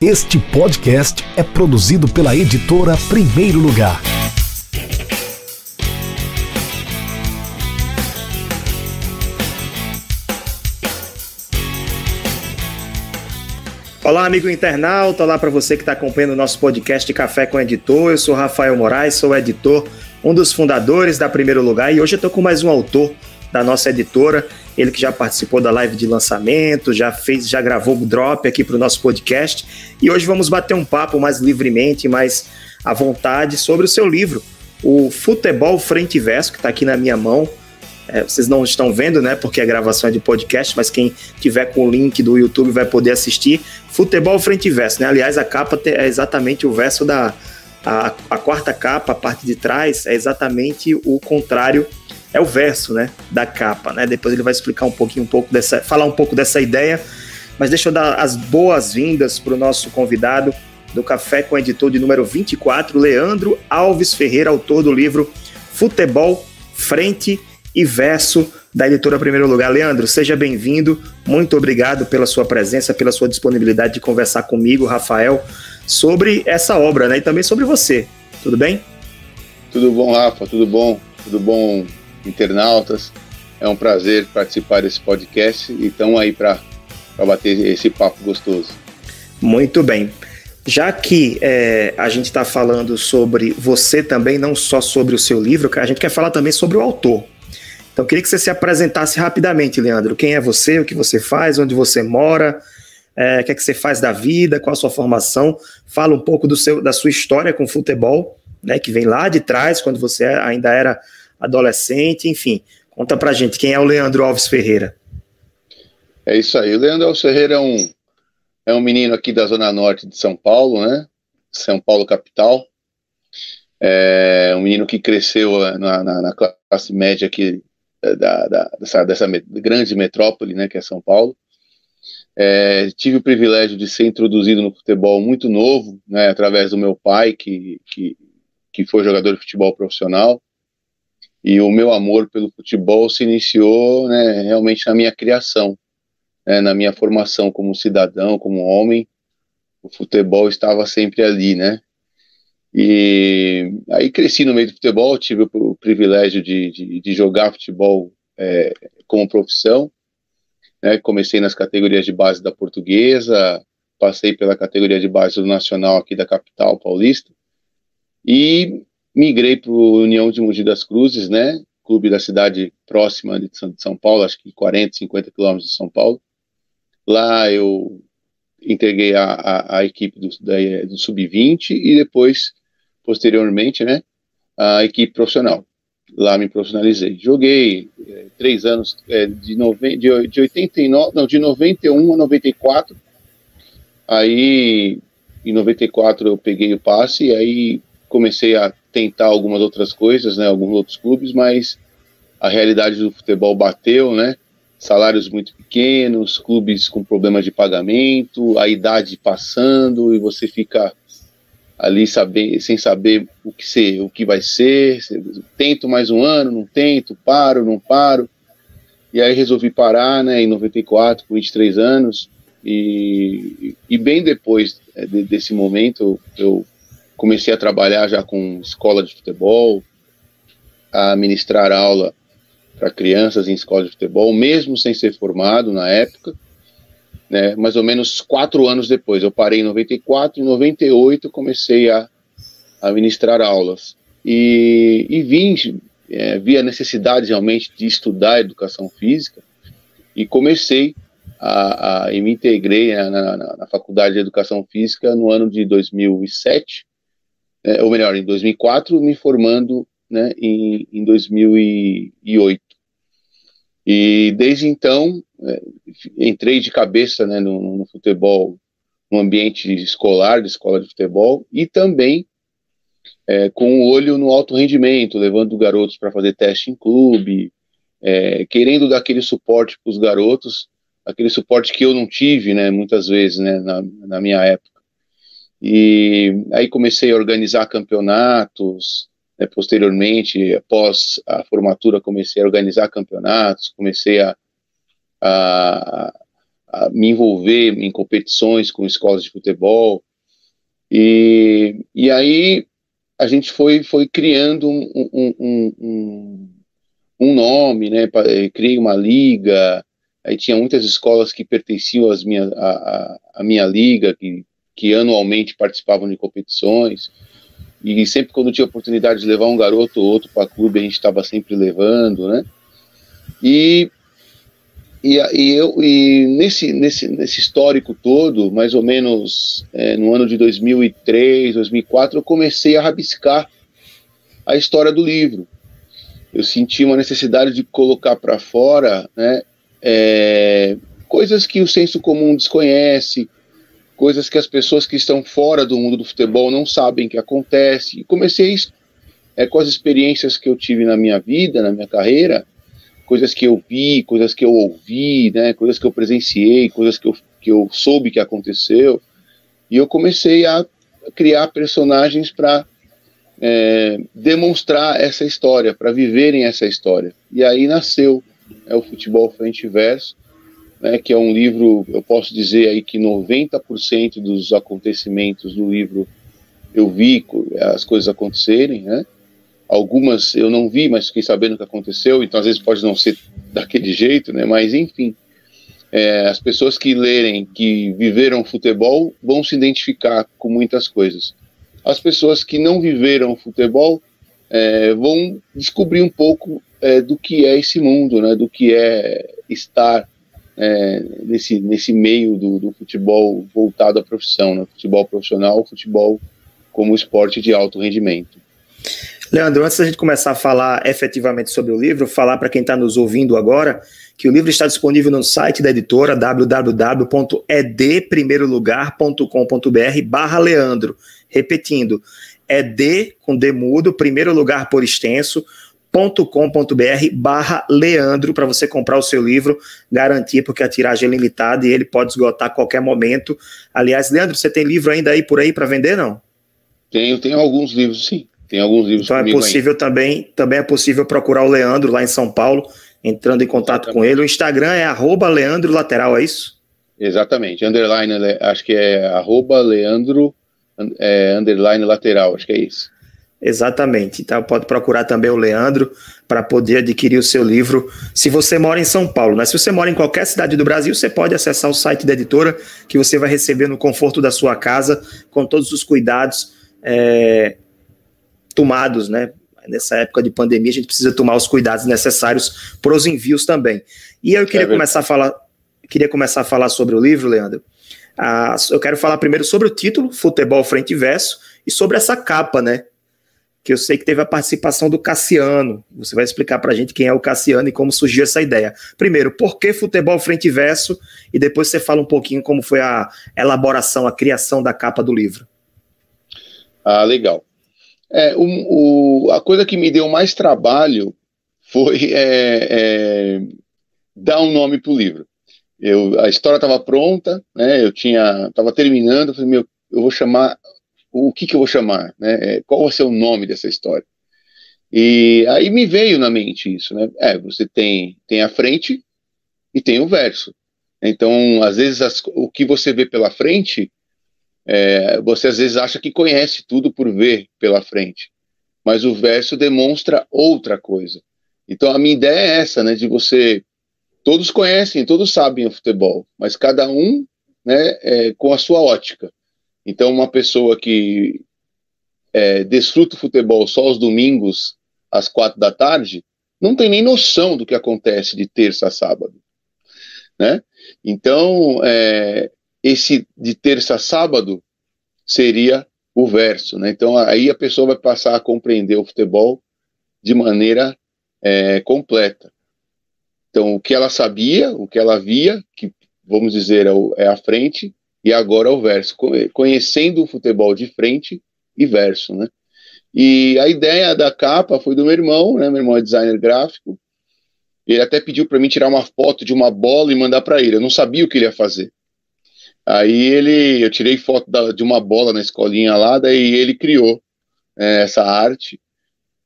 Este podcast é produzido pela editora Primeiro Lugar. Olá, amigo internauta. Olá para você que está acompanhando o nosso podcast Café com Editor. Eu sou Rafael Moraes, sou editor, um dos fundadores da Primeiro Lugar e hoje eu estou com mais um autor da nossa editora, ele que já participou da live de lançamento, já fez, já gravou o drop aqui para o nosso podcast. E hoje vamos bater um papo mais livremente, mais à vontade sobre o seu livro, o Futebol Frente e Verso, que está aqui na minha mão. É, vocês não estão vendo, né? Porque a gravação é de podcast, mas quem tiver com o link do YouTube vai poder assistir. Futebol Frente e Verso, né? Aliás, a capa é exatamente o verso da. A, a quarta capa, a parte de trás, é exatamente o contrário é o verso, né, da capa, né? Depois ele vai explicar um pouquinho, um pouco dessa, falar um pouco dessa ideia. Mas deixa eu dar as boas-vindas para o nosso convidado do Café com Editor de número 24, Leandro Alves Ferreira, autor do livro Futebol, Frente e Verso, da editora Primeiro Lugar. Leandro, seja bem-vindo. Muito obrigado pela sua presença, pela sua disponibilidade de conversar comigo, Rafael, sobre essa obra, né? E também sobre você. Tudo bem? Tudo bom, Rafa? Tudo bom? Tudo bom, internautas. É um prazer participar desse podcast e estamos aí para bater esse papo gostoso. Muito bem. Já que é, a gente está falando sobre você também, não só sobre o seu livro, a gente quer falar também sobre o autor. Então, queria que você se apresentasse rapidamente, Leandro. Quem é você, o que você faz, onde você mora, é, o que é que você faz da vida, qual a sua formação. Fala um pouco do seu, da sua história com futebol, né, que vem lá de trás, quando você ainda era adolescente, enfim. Conta pra gente quem é o Leandro Alves Ferreira. É isso aí. O Leandro Alves Ferreira é um, é um menino aqui da Zona Norte de São Paulo, né? São Paulo, capital. É um menino que cresceu na, na, na classe média aqui da, da, dessa, dessa grande metrópole, né, que é São Paulo. É, tive o privilégio de ser introduzido no futebol muito novo, né, através do meu pai, que, que, que foi jogador de futebol profissional e o meu amor pelo futebol se iniciou né, realmente na minha criação, né, na minha formação como cidadão, como homem. O futebol estava sempre ali, né? E aí cresci no meio do futebol, tive o privilégio de, de, de jogar futebol é, como profissão. Né, comecei nas categorias de base da portuguesa, passei pela categoria de base do Nacional aqui da capital paulista. E migrei para o União de Mogi das Cruzes, né? Clube da cidade próxima de São Paulo, acho que 40, 50 quilômetros de São Paulo. Lá eu entreguei a, a, a equipe do, do Sub-20 e depois, posteriormente, né, a equipe profissional. Lá me profissionalizei. Joguei é, três anos, é, de, nove, de, de 89, não, de 91 a 94. Aí, em 94 eu peguei o passe e aí comecei a tentar algumas outras coisas, né, alguns outros clubes, mas a realidade do futebol bateu, né? Salários muito pequenos, clubes com problemas de pagamento, a idade passando e você fica ali saber, sem saber o que ser, o que vai ser. Tento mais um ano, não tento, paro, não paro. E aí resolvi parar, né, em 94, com 23 anos. E, e bem depois é, desse momento, eu comecei a trabalhar já com escola de futebol, a ministrar aula para crianças em escola de futebol, mesmo sem ser formado na época, né, mais ou menos quatro anos depois. Eu parei em 94, em 98 comecei a, a ministrar aulas. E, e vim, é, vi a necessidade realmente de estudar educação física e comecei a, a e me integrei na, na, na, faculdade de educação física no ano de 2007 é, ou melhor, em 2004, me formando né, em, em 2008. E desde então, é, entrei de cabeça né, no, no, futebol, no ambiente escolar, de escola de futebol, e também é, com o olho no alto rendimento, levando garotos para fazer teste em clube, é, querendo dar aquele suporte para os garotos, aquele suporte que eu não tive, né, muitas vezes, né, na, na minha época. E aí comecei a organizar campeonatos, né, posteriormente, após a formatura, comecei a organizar campeonatos, comecei a, a, a me envolver em competições com escolas de futebol. E, e aí a gente foi, foi criando um, um, um, um nome, né? Criei uma liga, aí tinha muitas escolas que pertenciam às minha, a, a minha liga, que, que anualmente participavam de competições. E sempre quando tinha oportunidade de levar um garoto ou outro para clube, a gente estava sempre levando, né? E, e, e, eu, e nesse, nesse, nesse histórico todo, mais ou menos é, no ano de 2003, 2004, eu comecei a rabiscar a história do livro. Eu senti uma necessidade de colocar para fora né, é, coisas que o senso comum desconhece, coisas que as pessoas que estão fora do mundo do futebol não sabem que acontece. E comecei é, com as experiências que eu tive na minha vida, na minha carreira, coisas que eu vi, coisas que eu ouvi, né, coisas que eu presenciei, coisas que eu, que eu soube que aconteceu. E eu comecei a criar personagens para é, demonstrar essa história, para viverem essa história. E aí nasceu é, o Futebol Frente Verso, né, que é um livro, eu posso dizer aí que 90% dos acontecimentos do livro eu vi as coisas acontecerem, né? Algumas eu não vi, mas fiquei sabendo o que aconteceu, então às vezes pode não ser daquele jeito, né? Mas enfim, é, as pessoas que lerem, que viveram futebol, vão se identificar com muitas coisas. As pessoas que não viveram futebol é, vão descobrir um pouco é, do que é esse mundo, né? Do que é estar é, nesse, nesse meio do, do, futebol voltado à profissão, né? futebol profissional, futebol como esporte de alto rendimento. Leandro, antes da gente começar a falar efetivamente sobre o livro, falar para quem está nos ouvindo agora que o livro está disponível no site da editora www.edprimeirolugar.com.br barra Leandro. Repetindo, ed com demudo, primeiro lugar por extenso, com.br barra Leandro para você comprar o seu livro, garantir, porque a tiragem é limitada e ele pode esgotar a qualquer momento. Aliás, Leandro, você tem livro ainda aí por aí para vender, não? Tenho, tenho alguns livros, sim. Tem alguns livros Então é possível ainda. também, também é possível procurar o Leandro lá em São Paulo, entrando em contato Exatamente. com ele. O Instagram é arroba Leandro Lateral, é isso? Exatamente, underline, acho que é arroba Leandro é, underline lateral, acho que é isso. Exatamente. Então pode procurar também o Leandro para poder adquirir o seu livro. Se você mora em São Paulo, né? Se você mora em qualquer cidade do Brasil, você pode acessar o site da editora que você vai receber no conforto da sua casa, com todos os cuidados é, tomados, né? Nessa época de pandemia, a gente precisa tomar os cuidados necessários para os envios também. E eu queria é começar a falar, queria começar a falar sobre o livro, Leandro. Ah, eu quero falar primeiro sobre o título, Futebol Frente e Verso, e sobre essa capa, né? Que eu sei que teve a participação do Cassiano. Você vai explicar para a gente quem é o Cassiano e como surgiu essa ideia. Primeiro, por que futebol frente e verso? E depois você fala um pouquinho como foi a elaboração, a criação da capa do livro. Ah, legal. É, o, o, a coisa que me deu mais trabalho foi é, é, dar um nome para o livro. Eu, a história estava pronta, né, eu tinha, estava terminando, falei, meu, eu vou chamar o que, que eu vou chamar, né? É, qual vai ser o nome dessa história? E aí me veio na mente isso, né? É, você tem, tem a frente e tem o verso. Então, às vezes, as, o que você vê pela frente, é, você às vezes acha que conhece tudo por ver pela frente, mas o verso demonstra outra coisa. Então, a minha ideia é essa, né? De você. Todos conhecem, todos sabem o futebol, mas cada um né, é, com a sua ótica. Então, uma pessoa que é, desfruta o futebol só aos domingos, às quatro da tarde, não tem nem noção do que acontece de terça a sábado. Né? Então, é, esse de terça a sábado seria o verso. Né? Então, aí a pessoa vai passar a compreender o futebol de maneira é, completa. Então, o que ela sabia, o que ela via, que vamos dizer é, é a frente, e agora o verso, conhecendo o futebol de frente e verso, né? E a ideia da capa foi do meu irmão, né? Meu irmão é designer gráfico. Ele até pediu para mim tirar uma foto de uma bola e mandar para ele. Eu não sabia o que ele ia fazer. Aí ele, eu tirei foto da, de uma bola na escolinha lá, daí ele criou é, essa arte,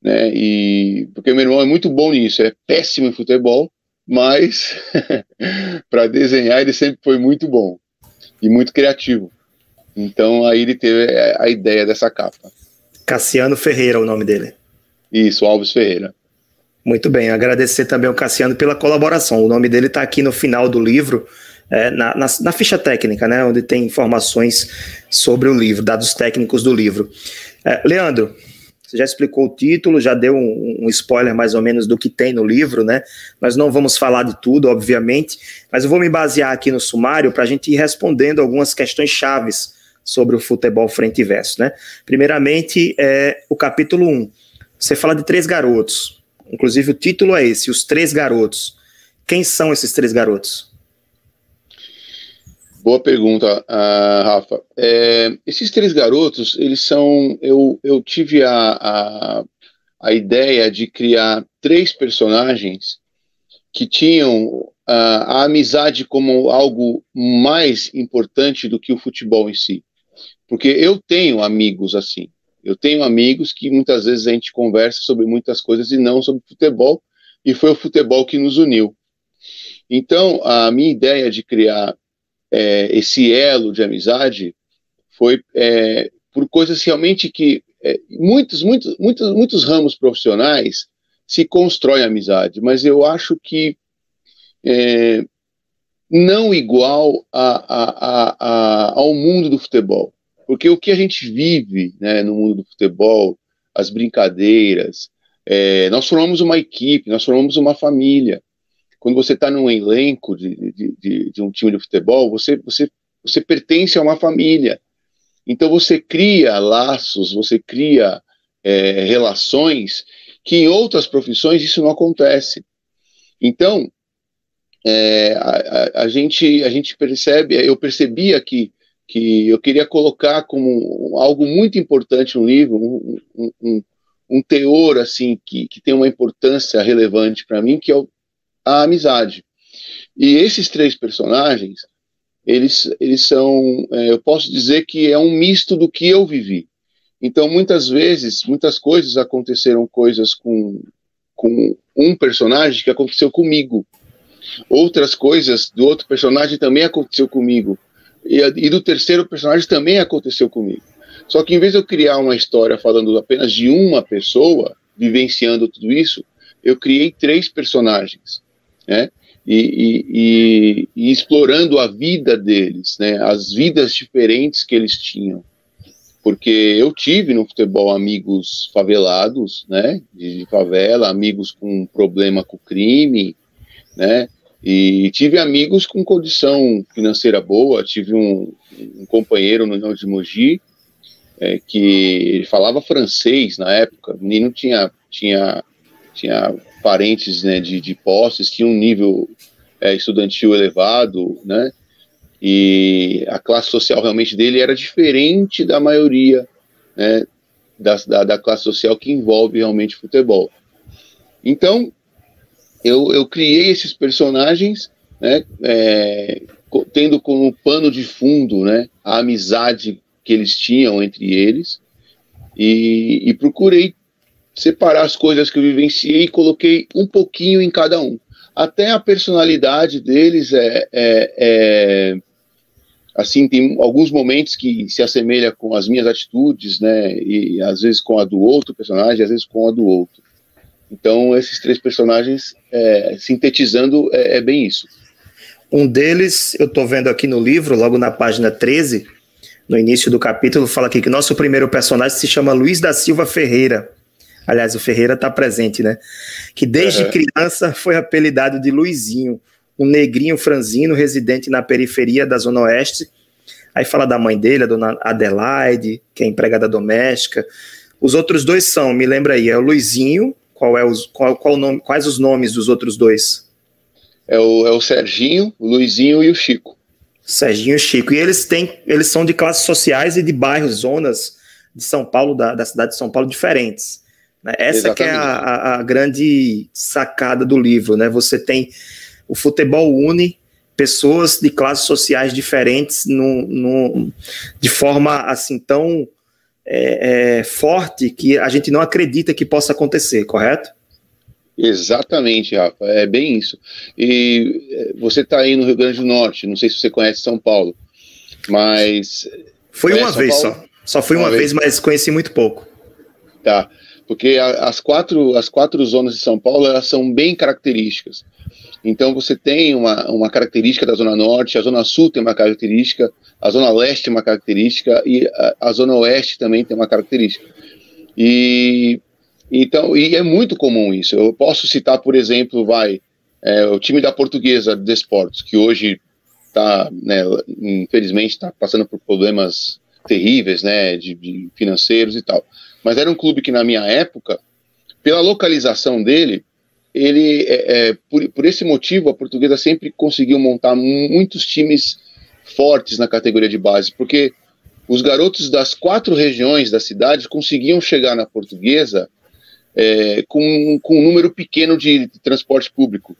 né? E porque meu irmão é muito bom nisso, é péssimo em futebol, mas para desenhar ele sempre foi muito bom e muito criativo. Então aí ele teve a ideia dessa capa. Cassiano Ferreira, o nome dele. Isso, Alves Ferreira. Muito bem, agradecer também ao Cassiano pela colaboração. O nome dele está aqui no final do livro, é, na, na, na, ficha técnica, né, onde tem informações sobre o livro, dados técnicos do livro. É, Leandro, você já explicou o título, já deu um, um, spoiler mais ou menos do que tem no livro, né? Nós não vamos falar de tudo, obviamente, mas eu vou me basear aqui no sumário para a gente ir respondendo algumas questões chaves sobre o futebol frente e verso, né? Primeiramente, é, o capítulo 1. Você fala de três garotos, inclusive o título é esse, Os Três Garotos. Quem são esses três garotos? Boa pergunta, uh, Rafa. É, esses três garotos, eles são. Eu, eu tive a, a, a ideia de criar três personagens que tinham uh, a amizade como algo mais importante do que o futebol em si. Porque eu tenho amigos assim. Eu tenho amigos que muitas vezes a gente conversa sobre muitas coisas e não sobre futebol, e foi o futebol que nos uniu. Então, a minha ideia de criar é, esse elo de amizade foi é, por coisas realmente que é, muitos, muitos, muitos, muitos ramos profissionais se constrói amizade, mas eu acho que é, não igual a, a, a, ao mundo do futebol. Porque o que a gente vive né, no mundo do futebol, as brincadeiras, é, nós formamos uma equipe, nós formamos uma família quando você está num elenco de, de, de, de, um time de futebol, você, você, você pertence a uma família. Então você cria laços, você cria é, relações que em outras profissões isso não acontece. Então, é, a, a, a, gente, a gente percebe, eu percebia que, que eu queria colocar como algo muito importante no livro, um, um, um, um teor assim que, que tem uma importância relevante para mim, que é o, a amizade. E esses três personagens, eles, eles são, é, eu posso dizer que é um misto do que eu vivi. Então, muitas vezes, muitas coisas aconteceram coisas com, com um personagem que aconteceu comigo. Outras coisas do outro personagem também aconteceu comigo. E, e do terceiro personagem também aconteceu comigo. Só que em vez de eu criar uma história falando apenas de uma pessoa vivenciando tudo isso, eu criei três personagens né? E, e, e, e, explorando a vida deles, né? As vidas diferentes que eles tinham. Porque eu tive no futebol amigos favelados, né? De favela, amigos com problema com crime, né? E tive amigos com condição financeira boa. Tive um, um companheiro no Rio de Mogi é, que falava francês na época. O menino tinha, tinha, tinha parentes né, de, de posses, tinha um nível é, estudantil elevado, né? E a classe social realmente dele era diferente da maioria né, da, da, da classe social que envolve realmente futebol. Então, eu, eu criei esses personagens, né, é, tendo como pano de fundo né, a amizade que eles tinham entre eles, e, e procurei separar as coisas que eu vivenciei e coloquei um pouquinho em cada um. Até a personalidade deles é, é, é assim tem alguns momentos que se assemelha com as minhas atitudes, né? E às vezes com a do outro personagem, às vezes com a do outro. Então esses três personagens é, sintetizando é, é, bem isso. Um deles eu estou vendo aqui no livro, logo na página 13, no início do capítulo, fala aqui que nosso primeiro personagem se chama Luiz da Silva Ferreira. Aliás, o Ferreira está presente, né? Que desde uhum. criança foi apelidado de Luizinho, um negrinho franzino residente na periferia da Zona Oeste. Aí fala da mãe dele, a dona Adelaide, que é empregada doméstica. Os outros dois são, me lembra aí, é o Luizinho. Qual é os, qual, qual nome, quais os nomes dos outros dois? É o, é o Serginho, o Luizinho e o Chico. Serginho e Chico. E eles têm, eles são de classes sociais e de bairros, zonas de São Paulo, da, da cidade de São Paulo, diferentes. Né? Essa que é a, a, grande sacada do livro, né? Você tem o futebol une pessoas de classes sociais diferentes no, no, de forma assim tão é, é, forte que a gente não acredita que possa acontecer, correto? Exatamente, Rafa, é bem isso. E é, você está aí no Rio Grande do Norte, não sei se você conhece São Paulo, mas. Foi uma vez Paulo? só. Só fui uma, uma vez, vez, mas conheci muito pouco. Tá, porque as quatro, as quatro zonas de São Paulo elas são bem características. Então você tem uma, uma característica da Zona Norte, a Zona Sul tem uma característica, a Zona Leste tem uma característica e a, a Zona Oeste também tem uma característica. E então, e é muito comum isso. Eu posso citar, por exemplo, vai é, o time da Portuguesa de que hoje está, né, infelizmente, está passando por problemas terríveis, né, de, de, financeiros e tal. Mas era um clube que na minha época, pela localização dele, ele, é, é, por, por esse motivo, a Portuguesa sempre conseguiu montar muitos times fortes na categoria de base, porque os garotos das quatro regiões da cidade conseguiam chegar na Portuguesa é, com, com um número pequeno de, transporte público.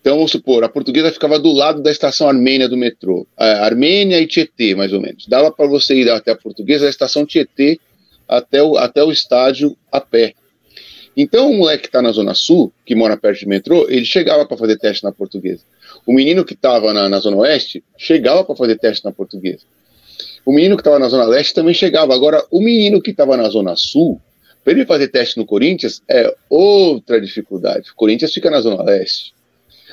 Então, vamos supor, a portuguesa ficava do lado da estação Armênia do metrô. A Armênia e Tietê, mais ou menos. Dava para você ir até a portuguesa, da estação Tietê até o, até o estádio a pé. Então, o moleque que está na Zona Sul, que mora perto de metrô, ele chegava para fazer teste na portuguesa. O menino que estava na, na, Zona Oeste chegava para fazer teste na portuguesa. O menino que estava na Zona Leste também chegava. Agora, o menino que estava na Zona Sul, para ele fazer teste no Corinthians, é outra dificuldade. O Corinthians fica na Zona Leste.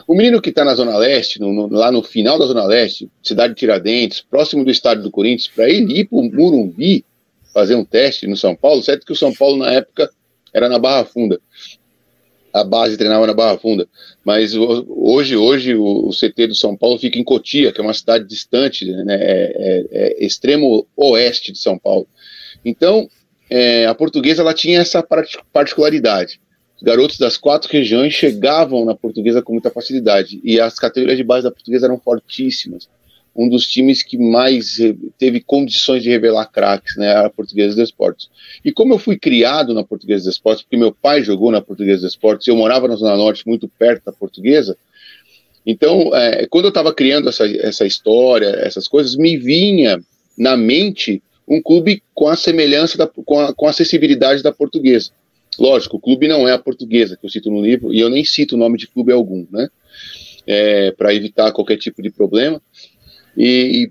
O menino que está na Zona Leste, no, no, lá no final da Zona Leste, cidade de Tiradentes, próximo do estádio do Corinthians, para ele ir para o Murumbi fazer um teste no São Paulo, certo que o São Paulo na época era na Barra Funda. A base treinava na Barra Funda. Mas hoje, hoje o, CT do São Paulo fica em Cotia, que é uma cidade distante, né, é, é, é extremo oeste de São Paulo. Então, é, a portuguesa ela tinha essa particularidade garotos das quatro regiões chegavam na portuguesa com muita facilidade e as categorias de base da portuguesa eram fortíssimas. Um dos times que mais teve condições de revelar craques, né, a Portuguesa dos Esportes. E como eu fui criado na Portuguesa dos Esportes, porque meu pai jogou na Portuguesa dos Esportes, eu morava na Zona Norte, muito perto da Portuguesa, então, é, quando eu estava criando essa, essa história, essas coisas, me vinha na mente um clube com a semelhança, da, com, a, com a acessibilidade da Portuguesa. Lógico, o clube não é a portuguesa que eu cito no livro, e eu nem cito o nome de clube algum, né? É, para evitar qualquer tipo de problema. E,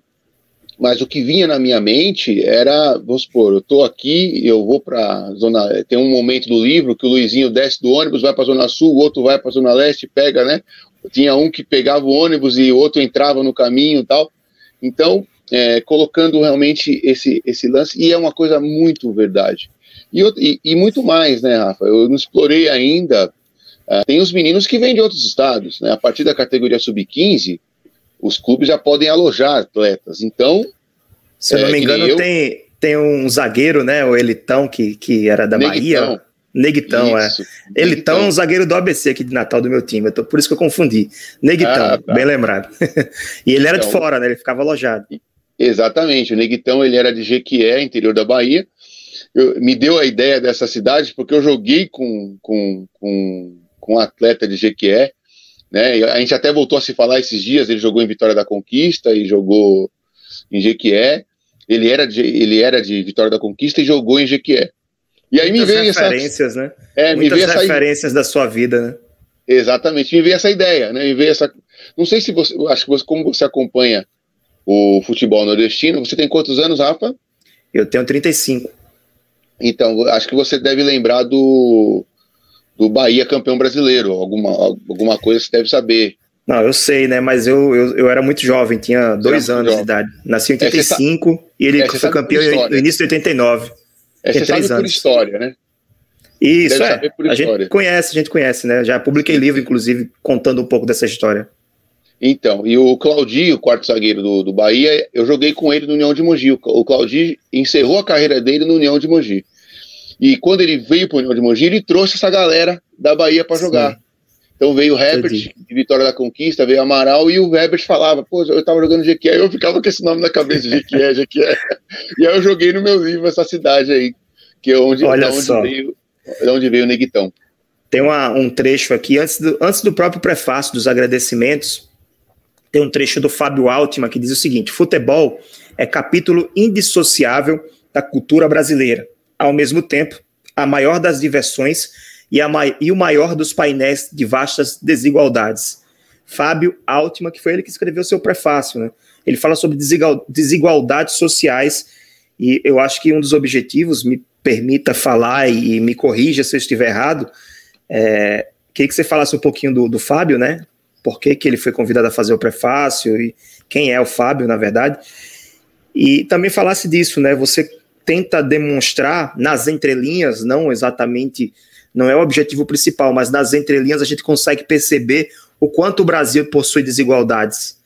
mas o que vinha na minha mente era, vamos supor, eu estou aqui, eu vou para zona, tem um momento do livro que o Luizinho desce do ônibus, vai para zona sul, o outro vai para zona leste, pega, né? Tinha um que pegava o ônibus e o outro entrava no caminho e tal. Então, é, colocando realmente esse esse lance e é uma coisa muito verdade. E, e, e muito mais, né, Rafa? Eu não explorei ainda. Uh, tem os meninos que vêm de outros estados, né? A partir da categoria sub-15, os clubes já podem alojar atletas. Então. Se eu não é, me engano, eu... tem, tem um zagueiro, né? O Elitão, que, que era da Neguitão. Bahia. Neguitão, é. Isso, é. Elitão é um zagueiro do ABC aqui de Natal do meu time. Tô, por isso que eu confundi. Neguitão, ah, tá. bem lembrado. e ele era então, de fora, né? Ele ficava alojado. Exatamente. O Neguitão ele era de Jequié, interior da Bahia eu, me deu a ideia dessa cidade porque eu joguei com, com, com, com um atleta de Jequié, né? A gente até voltou a se falar esses dias. Ele jogou em Vitória da Conquista e jogou em Jequié. Ele era de, ele era de Vitória da Conquista e jogou em Jequié. E aí Muitas me veio referências, essa, né? É, Muitas me veio referências essa... da sua vida, né? Exatamente, me veio essa ideia, né? Me veio essa. Não sei se você, acho que você, como você acompanha o futebol nordestino, você tem quantos anos, Rafa? Eu tenho 35. Então, acho que você deve lembrar do, do Bahia campeão brasileiro, alguma, alguma coisa você deve saber. Não, eu sei, né? Mas eu, eu, eu era muito jovem, tinha dois anos jovem. de idade. Nasci em 85 é, e ele é, foi campeão no início de 89. É, você sabe anos. por história, né? Isso, Deve é. A gente conhece, a gente conhece, né? Já publiquei livro, inclusive, contando um pouco dessa história. Então, e o Claudinho, quarto zagueiro do, do Bahia, eu joguei com ele no União de Mogi. O Claudinho encerrou a carreira dele no União de Mogi. E quando ele veio para o União de Mogi, ele trouxe essa galera da Bahia para jogar. Então veio o Herbert, de Vitória da Conquista, veio Amaral, e o Herbert falava, pô, eu tava jogando Jequié, eu ficava com esse nome na cabeça, Jequié, Jequié. e aí eu joguei no meu livro essa cidade aí, que é onde, Olha onde, só. Veio, onde veio o Neguitão. Tem uma, um trecho aqui, antes do, antes do próprio prefácio dos agradecimentos, tem um trecho do Fábio Altman que diz o seguinte: futebol é capítulo indissociável da cultura brasileira ao mesmo tempo, a maior das diversões e, a, e o maior dos painéis de vastas desigualdades. Fábio Altman, que foi ele que escreveu seu prefácio, né? Ele fala sobre desigualdades sociais e eu acho que um dos objetivos, me permita falar e me corrija se eu estiver errado, é, queria que você falasse um pouquinho do, do Fábio, né? Por que, que ele foi convidado a fazer o prefácio e quem é o Fábio, na verdade. E também falasse disso, né? Você tenta demonstrar nas entrelinhas, não exatamente, não é o objetivo principal, mas nas entrelinhas a gente consegue perceber o quanto o Brasil possui desigualdades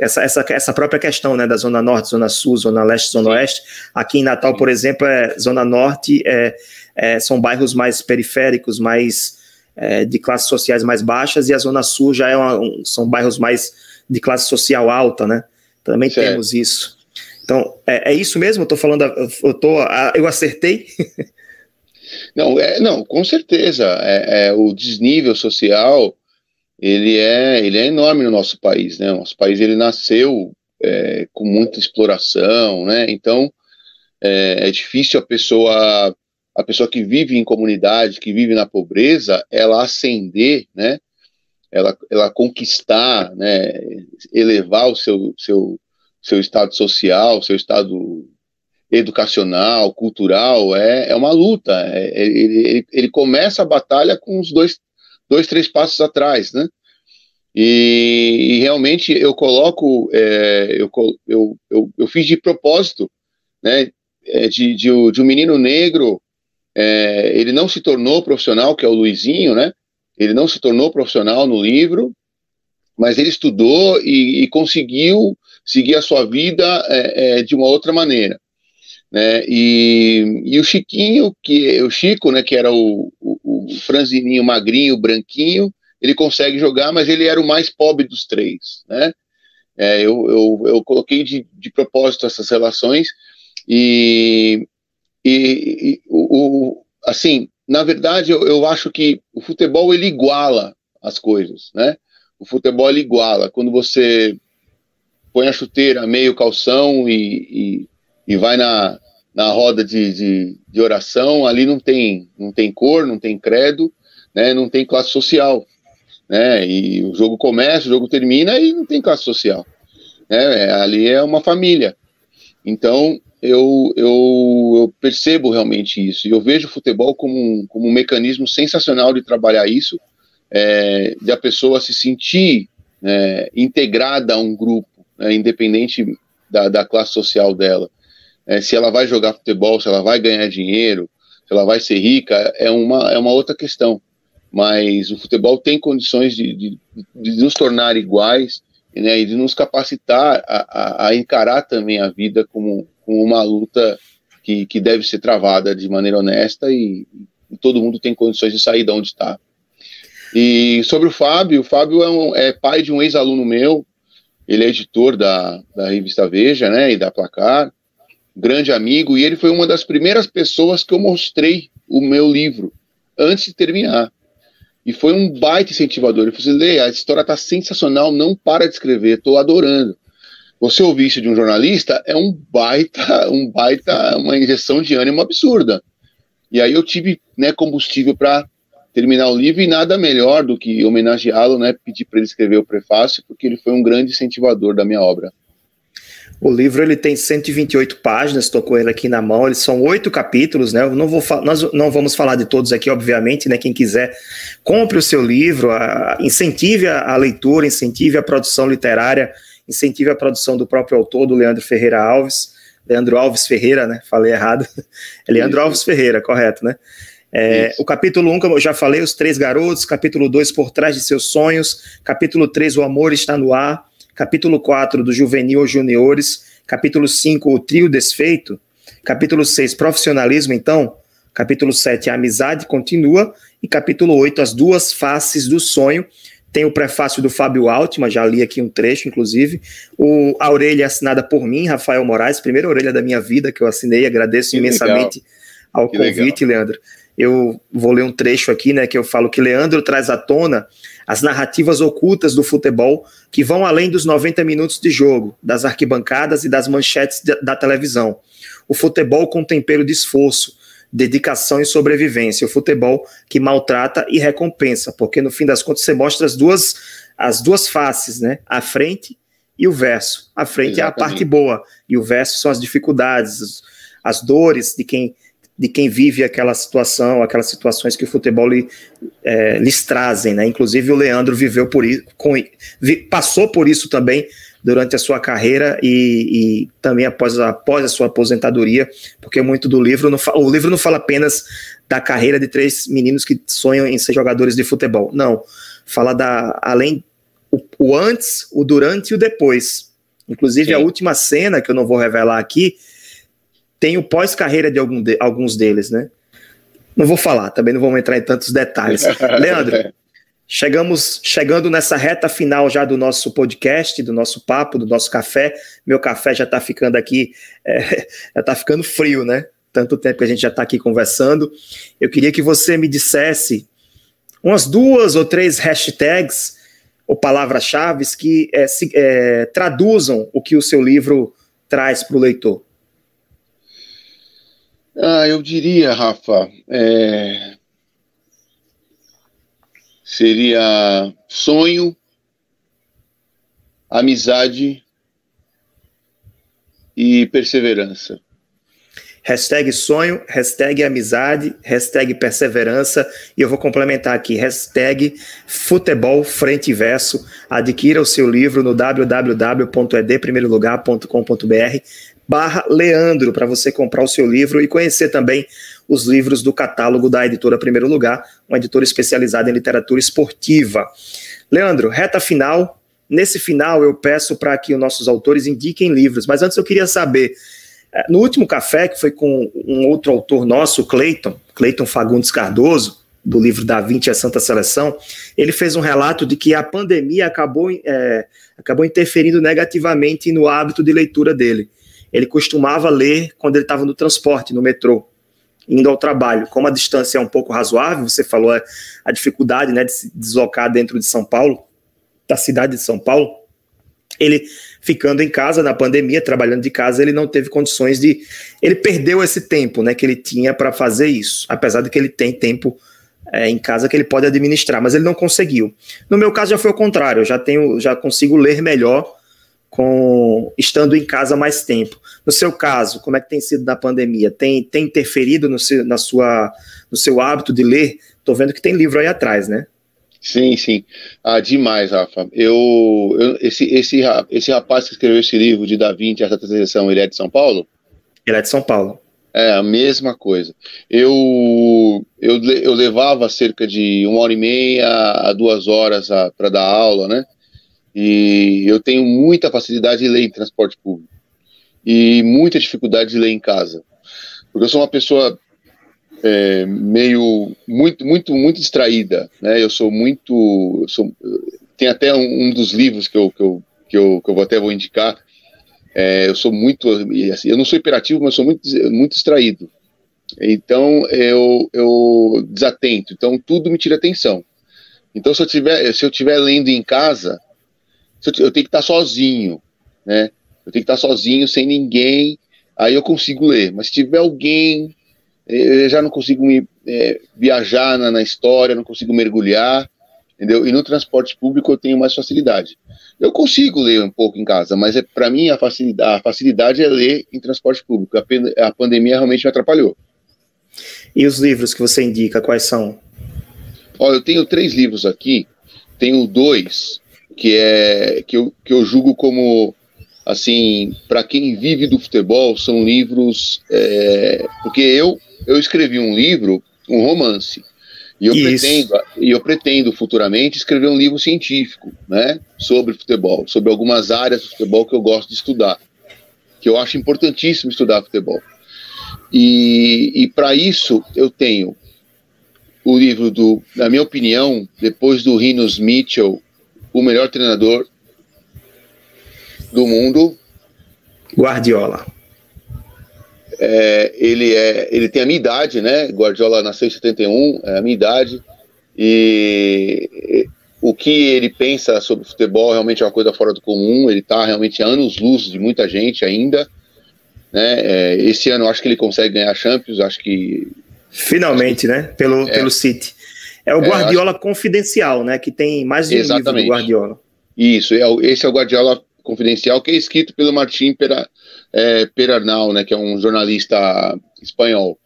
essa, essa, essa própria questão né, da Zona Norte, Zona Sul, Zona Leste, Zona Oeste. Aqui em Natal, por exemplo, é, Zona Norte é, é, são bairros mais periféricos, mais é, de classes sociais mais baixas, e a Zona Sul já é uma, um, são bairros mais de classe social alta, né? Também certo. temos isso. Então, é, é isso mesmo? Eu estou falando, eu, tô, eu acertei? não, é, não, com certeza. É, é, o desnível social ele é, ele é enorme no nosso país, né? O nosso país ele nasceu é, com muita exploração, né? Então é, é, difícil a pessoa, a pessoa que vive em comunidade, que vive na pobreza, ela ascender, né? Ela, ela conquistar, né? Elevar o seu, seu, seu estado social, seu estado educacional, cultural, é, é uma luta. É, ele, ele, ele começa a batalha com os dois dois, três passos atrás, né? E, e realmente eu coloco, é, eu, eu, eu, eu, fiz de propósito, né? É, de, de, de um menino negro, é, ele não se tornou profissional, que é o Luizinho, né? Ele não se tornou profissional no livro, mas ele estudou e, e conseguiu seguir a sua vida é, é, de uma outra maneira. Né? E, e o Chiquinho, que o Chico, né, que era o, o, o franzininho magrinho, branquinho, ele consegue jogar, mas ele era o mais pobre dos três, né? É, eu, eu, eu, coloquei de, de propósito essas relações e, e, e o, o, assim, na verdade, eu, eu acho que o futebol ele iguala as coisas, né? O futebol ele iguala. Quando você põe a chuteira meio calção e, e vai na, na roda de, de, de, oração, ali não tem, não tem cor, não tem credo, né, não tem classe social. Né, e o jogo começa, o jogo termina e não tem classe social. Né, é, ali é uma família. Então, eu, eu, eu, percebo realmente isso. E eu vejo o futebol como um, como um mecanismo sensacional de trabalhar isso, é, de a pessoa se sentir é, integrada a um grupo, né, independente da, da classe social dela é, se ela vai jogar futebol, se ela vai ganhar dinheiro, se ela vai ser rica, é uma, é uma outra questão. Mas o futebol tem condições de, de, de nos tornar iguais né, e de nos capacitar a, a, a encarar também a vida como, como uma luta que, que deve ser travada de maneira honesta e, e todo mundo tem condições de sair de onde está. E sobre o Fábio, o Fábio é, um, é pai de um ex-aluno meu, ele é editor da, da revista Veja, né, e da Placar, grande amigo, e ele foi uma das primeiras pessoas que eu mostrei o meu livro antes de terminar. E foi um baita incentivador. Ele falou assim: Lê, a história está sensacional, não para de escrever, estou adorando. Você ouvir isso de um jornalista é um baita, um baita, uma injeção de ânimo absurda. E aí eu tive né, combustível para terminar o livro e nada melhor do que homenageá-lo, né, pedir para ele escrever o prefácio, porque ele foi um grande incentivador da minha obra. O livro ele tem 128 páginas, estou com ele aqui na mão. Eles são oito capítulos, né? Eu não vou nós não vamos falar de todos aqui, obviamente, né? Quem quiser, compre o seu livro, a, incentive a, a, leitura, incentive a produção literária, incentive a produção do próprio autor, do Leandro Ferreira Alves. Leandro Alves Ferreira, né? Falei errado. É Leandro. Alves Ferreira, correto, né? É, o capítulo 1, um, como eu já falei, os três garotos. Capítulo 2, por trás de seus sonhos. Capítulo 3, o amor está no ar capítulo 4 do Juvenil aos Juniores, capítulo 5 o trio desfeito, capítulo 6 profissionalismo então, capítulo 7 a amizade continua e capítulo 8 as duas faces do sonho. Tem o prefácio do Fábio Altman, já li aqui um trecho, inclusive. O, a orelha assinada por mim, Rafael Moraes, primeira orelha da minha vida que eu assinei, agradeço que imensamente legal. ao que convite, legal. Leandro. Eu vou ler um trecho aqui, né, que eu falo que Leandro traz à tona as narrativas ocultas do futebol que vão além dos 90 minutos de jogo, das arquibancadas e das manchetes da televisão. O futebol com tempero de esforço, dedicação e sobrevivência. O futebol que maltrata e recompensa, porque no fim das contas você mostra as duas, as duas faces, né? A frente e o verso. A frente Exatamente. é a parte boa e o verso são as dificuldades, as dores de quem de quem vive aquela situação, aquelas situações que o futebol lhe, é, lhes trazem, né? Inclusive o Leandro viveu por isso, com, vi, passou por isso também durante a sua carreira e, e, também após, após a sua aposentadoria, porque muito do livro, não, o livro não fala apenas da carreira de três meninos que sonham em ser jogadores de futebol, não, fala da, além, o, o antes, o durante e o depois, inclusive Sim. a última cena, que eu não vou revelar aqui, tem o pós-carreira de, algum de alguns deles, né? Não vou falar, também não vamos entrar em tantos detalhes. Leandro, chegamos chegando nessa reta final já do nosso podcast, do nosso papo, do nosso café. Meu café já está ficando aqui, é, já está ficando frio, né? Tanto tempo que a gente já está aqui conversando. Eu queria que você me dissesse umas duas ou três hashtags ou palavras-chave que é, se, é, traduzam o que o seu livro traz para o leitor. Ah, eu diria, Rafa, é... seria sonho, amizade e perseverança. Hashtag sonho, hashtag amizade, hashtag perseverança e eu vou complementar aqui, hashtag futebol frente e verso. Adquira o seu livro no www.edprimeirolugar.com.br barra Leandro para você comprar o seu livro e conhecer também os livros do catálogo da editora Primeiro Lugar, uma editora especializada em literatura esportiva. Leandro, reta final. Nesse final eu peço para que os nossos autores indiquem livros, mas antes eu queria saber, eh, no último café, que foi com um outro autor nosso, Cleiton, Cleiton Fagundes Cardoso, do livro Da Vinci a Santa Seleção, ele fez um relato de que a pandemia acabou, é, acabou interferindo negativamente no hábito de leitura dele ele costumava ler quando ele estava no transporte, no metrô, indo ao trabalho. Como a distância é um pouco razoável, você falou a, a dificuldade né, de se deslocar dentro de São Paulo, da cidade de São Paulo, ele ficando em casa na pandemia, trabalhando de casa, ele não teve condições de. Ele perdeu esse tempo né, que ele tinha para fazer isso, apesar de que ele tem tempo é, em casa que ele pode administrar, mas ele não conseguiu. No meu caso já foi o contrário, eu já tenho, já consigo ler melhor com estando em casa mais tempo. No seu caso, como é que tem sido na pandemia? Tem, tem interferido no seu, na sua, no seu hábito de ler? Estou vendo que tem livro aí atrás, né? Sim, sim. Ah, demais, Rafa. Eu, eu, esse, esse, esse rapaz que escreveu esse livro de Da Vinci, essa transição, ele é de São Paulo? Ele é de São Paulo. É, a mesma coisa. Eu, eu, eu levava cerca de uma hora e meia a duas horas para dar aula, né? E eu tenho muita facilidade de ler em transporte público e muita dificuldade de ler em casa, porque eu sou uma pessoa é, meio muito muito muito distraída, né? Eu sou muito, eu sou, tem até um, um, dos livros que eu, que eu que eu que eu até vou indicar. É, eu sou muito, assim, eu não sou hiperativo, mas sou muito muito distraído. Então eu eu desatento. Então tudo me tira atenção. Então se eu tiver se eu tiver lendo em casa eu tenho que estar sozinho, né? Eu tenho que estar sozinho, sem ninguém, aí eu consigo ler. Mas se tiver alguém, eu já não consigo me é, viajar na, na, história, não consigo mergulhar, entendeu? E no transporte público eu tenho mais facilidade. Eu consigo ler um pouco em casa, mas é para mim a facilidade, a facilidade é ler em transporte público. A, a pandemia realmente me atrapalhou. E os livros que você indica, quais são? Olha, eu tenho três livros aqui. Tenho dois que é que eu, que eu julgo como assim para quem vive do futebol são livros é, porque eu eu escrevi um livro um romance e eu pretendo e eu pretendo futuramente escrever um livro científico né sobre futebol sobre algumas áreas do futebol que eu gosto de estudar que eu acho importantíssimo estudar futebol. E, e para isso eu tenho o livro do na minha opinião depois do Rinos Mitchell o melhor treinador do mundo. Guardiola. É, ele, é, ele tem a minha idade, né? Guardiola nasceu em 71, é a minha idade. E o que ele pensa sobre futebol realmente é uma coisa fora do comum. Ele está realmente anos luz de muita gente ainda. Né? É, esse ano acho que ele consegue ganhar a Champions, acho que. Finalmente, que... né? Pelo, é. pelo City. É o é, Guardiola acho... confidencial, né? Que tem mais de um Exatamente. livro do Guardiola. Isso, é, esse é o Guardiola confidencial, que é escrito pelo Martim Pera, é, Perarnal, né? Que é um jornalista espanhol.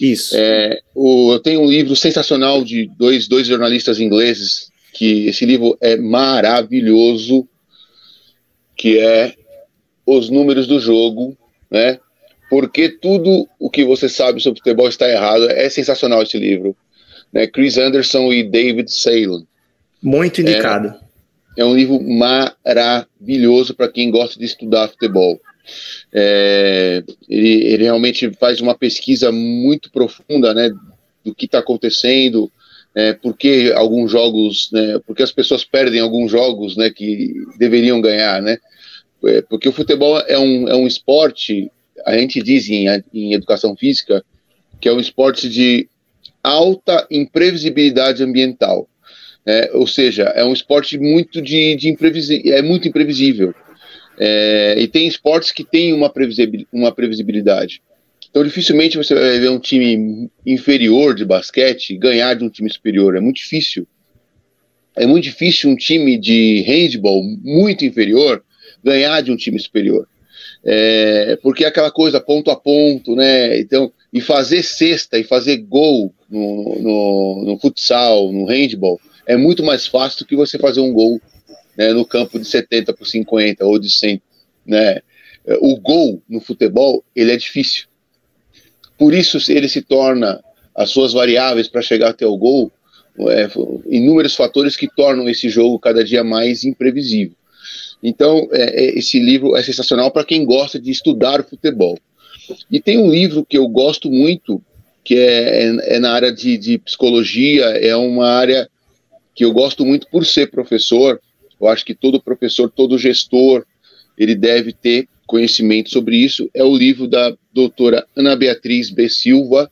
Isso. É, o, eu tenho um livro sensacional de dois, dois jornalistas ingleses, que esse livro é maravilhoso, que é Os Números do Jogo, né? Porque tudo o que você sabe sobre futebol está errado. É sensacional esse livro. Né? Chris Anderson e David Salem. Muito indicado. É, é um livro maravilhoso para quem gosta de estudar futebol. É, ele, ele, realmente faz uma pesquisa muito profunda, né, do que está acontecendo, é, por que alguns jogos, né, porque as pessoas perdem alguns jogos, né, que deveriam ganhar, né, é, porque o futebol é um, é um esporte, a gente diz em, em educação física, que é um esporte de alta imprevisibilidade ambiental. É, ou seja, é um esporte muito de, de é muito imprevisível. É, e tem esportes que têm uma, uma previsibilidade. Então, dificilmente você vai ver um time inferior de basquete ganhar de um time superior. É muito difícil. É muito difícil um time de handball muito inferior ganhar de um time superior. É, porque é aquela coisa ponto a ponto, né? Então, e fazer cesta e fazer gol no, no, no futsal, no handball, é muito mais fácil do que você fazer um gol né, no campo de 70 por 50 ou de 100, né? O gol no futebol, ele é difícil. Por isso ele se torna as suas variáveis para chegar até o gol, é, inúmeros fatores que tornam esse jogo cada dia mais imprevisível. Então, é, é esse livro é sensacional para quem gosta de estudar o futebol. E tem um livro que eu gosto muito, que é, é, é na área de, de psicologia, é uma área que eu gosto muito por ser professor, eu acho que todo professor, todo gestor, ele deve ter conhecimento sobre isso. É o livro da doutora Ana Beatriz B. Silva,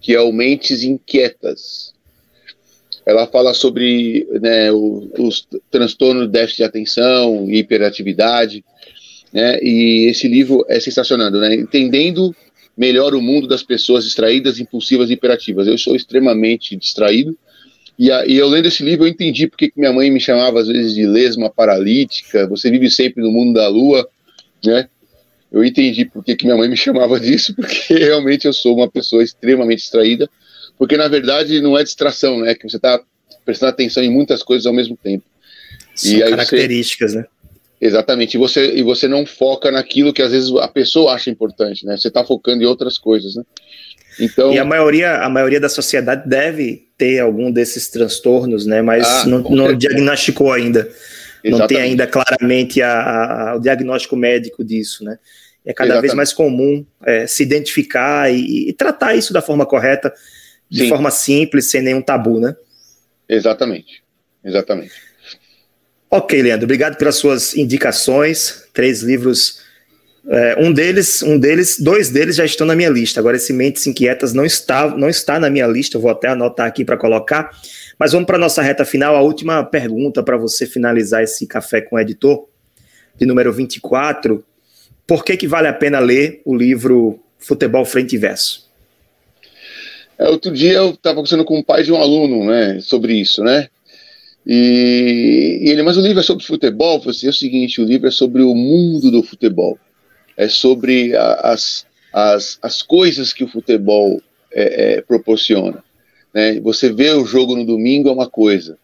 que é o Mentes Inquietas. Ela fala sobre né, os, os transtornos de déficit de atenção hiperatividade. Né, e esse livro é sensacional, né, entendendo melhor o mundo das pessoas distraídas, impulsivas e hiperativas. Eu sou extremamente distraído, e, a, e, eu lendo esse livro eu entendi porque que minha mãe me chamava às vezes de lesma paralítica, você vive sempre no mundo da lua, né? Eu entendi porque que minha mãe me chamava disso, porque realmente eu sou uma pessoa extremamente distraída, porque na verdade não é distração, né? Que você está prestando atenção em muitas coisas ao mesmo tempo. São e características, você, né? Exatamente. E você, e você não foca naquilo que às vezes a pessoa acha importante, né? Você está focando em outras coisas, né? Então, e a maioria, a maioria da sociedade deve ter algum desses transtornos, né? Mas ah, não, não diagnosticou ainda. Exatamente. Não tem ainda claramente a, a, o diagnóstico médico disso, né? É cada Exatamente. vez mais comum é, se identificar e, e, tratar isso da forma correta, de Sim. forma simples, sem nenhum tabu, né? Exatamente. Exatamente. Ok, Leandro, obrigado pelas suas indicações. Três livros é, um deles, um deles, dois deles já estão na minha lista. Agora esse Mentes Inquietas não está, não está na minha lista. Eu vou até anotar aqui para colocar. Mas vamos para a nossa reta final. A última pergunta para você finalizar esse café com o editor, de número 24. Por que, que vale a pena ler o livro Futebol Frente e Verso? É, outro dia eu estava conversando com o pai de um aluno, né, sobre isso, né? E, e ele, mas o livro é sobre futebol? Assim, é o seguinte, o livro é sobre o mundo do futebol é sobre a, as, as, as coisas que o futebol é, é, proporciona. Né? Você vê o jogo no domingo é uma coisa,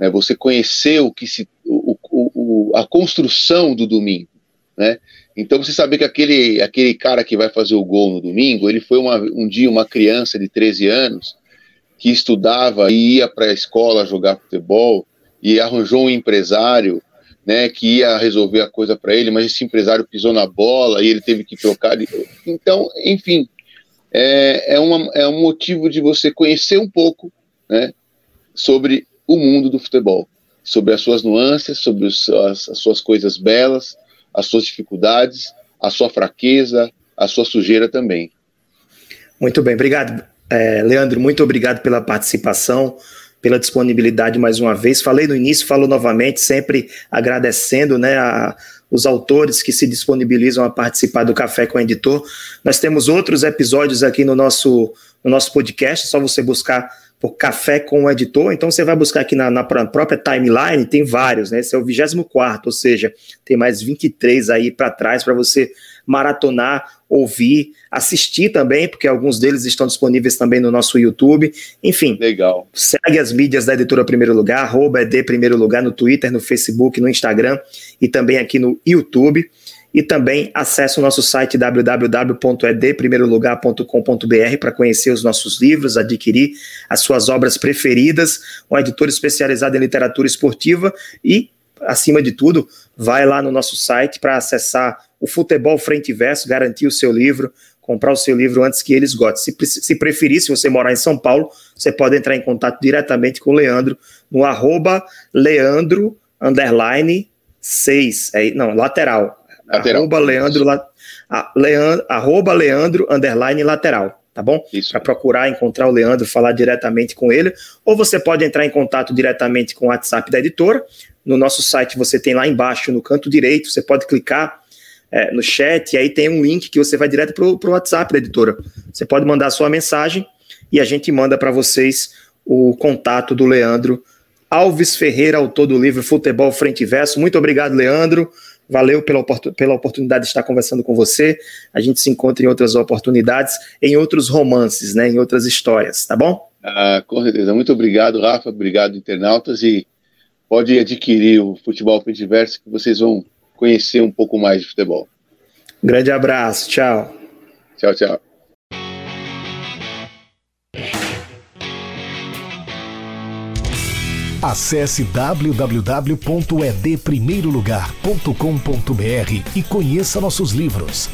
né? você conhecer o que se, o, o, o, a construção do domingo, né? Então você saber que aquele, aquele cara que vai fazer o gol no domingo, ele foi uma, um dia uma criança de 13 anos que estudava e ia para a escola jogar futebol e arranjou um empresário né, que ia resolver a coisa para ele, mas esse empresário pisou na bola e ele teve que trocar. Então, enfim, é, é, uma, é um motivo de você conhecer um pouco né, sobre o mundo do futebol, sobre as suas nuances, sobre os, as, as suas coisas belas, as suas dificuldades, a sua fraqueza, a sua sujeira também. Muito bem, obrigado, é, Leandro. Muito obrigado pela participação pela disponibilidade mais uma vez. Falei no início, falo novamente, sempre agradecendo né, a, os autores que se disponibilizam a participar do Café com o Editor. Nós temos outros episódios aqui no nosso, no nosso podcast, só você buscar por Café com o Editor. Então você vai buscar aqui na, na própria timeline, tem vários, né? Esse é o 24, ou seja, tem mais 23 aí para trás para você maratonar, ouvir, assistir também, porque alguns deles estão disponíveis também no nosso YouTube. Enfim, legal. Segue as mídias da Editora Primeiro Lugar, arroba ED Primeiro Lugar no Twitter, no Facebook, no Instagram e também aqui no YouTube e também acesse o nosso site www.edprimeirolugar.com.br para conhecer os nossos livros, adquirir as suas obras preferidas, um editor especializado em literatura esportiva e, acima de tudo, vai lá no nosso site para acessar o Futebol Frente e Verso, garantir o seu livro, comprar o seu livro antes que ele esgote. Se, se preferir, se você morar em São Paulo, você pode entrar em contato diretamente com o Leandro no arroba leandro, underline, 6, é, não, lateral, Lateral. Arroba Leandro, la, a, Leandro, arroba Leandro, underline lateral, tá bom? Isso. Para procurar encontrar o Leandro, falar diretamente com ele, ou você pode entrar em contato diretamente com o WhatsApp da editora. No nosso site você tem lá embaixo, no canto direito, você pode clicar é, no chat, e aí tem um link que você vai direto para o WhatsApp da editora. Você pode mandar a sua mensagem e a gente manda para vocês o contato do Leandro Alves Ferreira, autor do livro Futebol Frente e Verso. Muito obrigado, Leandro. Valeu pela, pela oportunidade de estar conversando com você. A gente se encontra em outras oportunidades, em outros romances, né, em outras histórias, tá bom? Ah, com certeza. Muito obrigado, Rafa. Obrigado, internautas. E pode adquirir o Futebol Diverso que vocês vão conhecer um pouco mais de futebol. Grande abraço. Tchau. Tchau, tchau. Acesse www.edprimeirolugar.com.br e conheça nossos livros.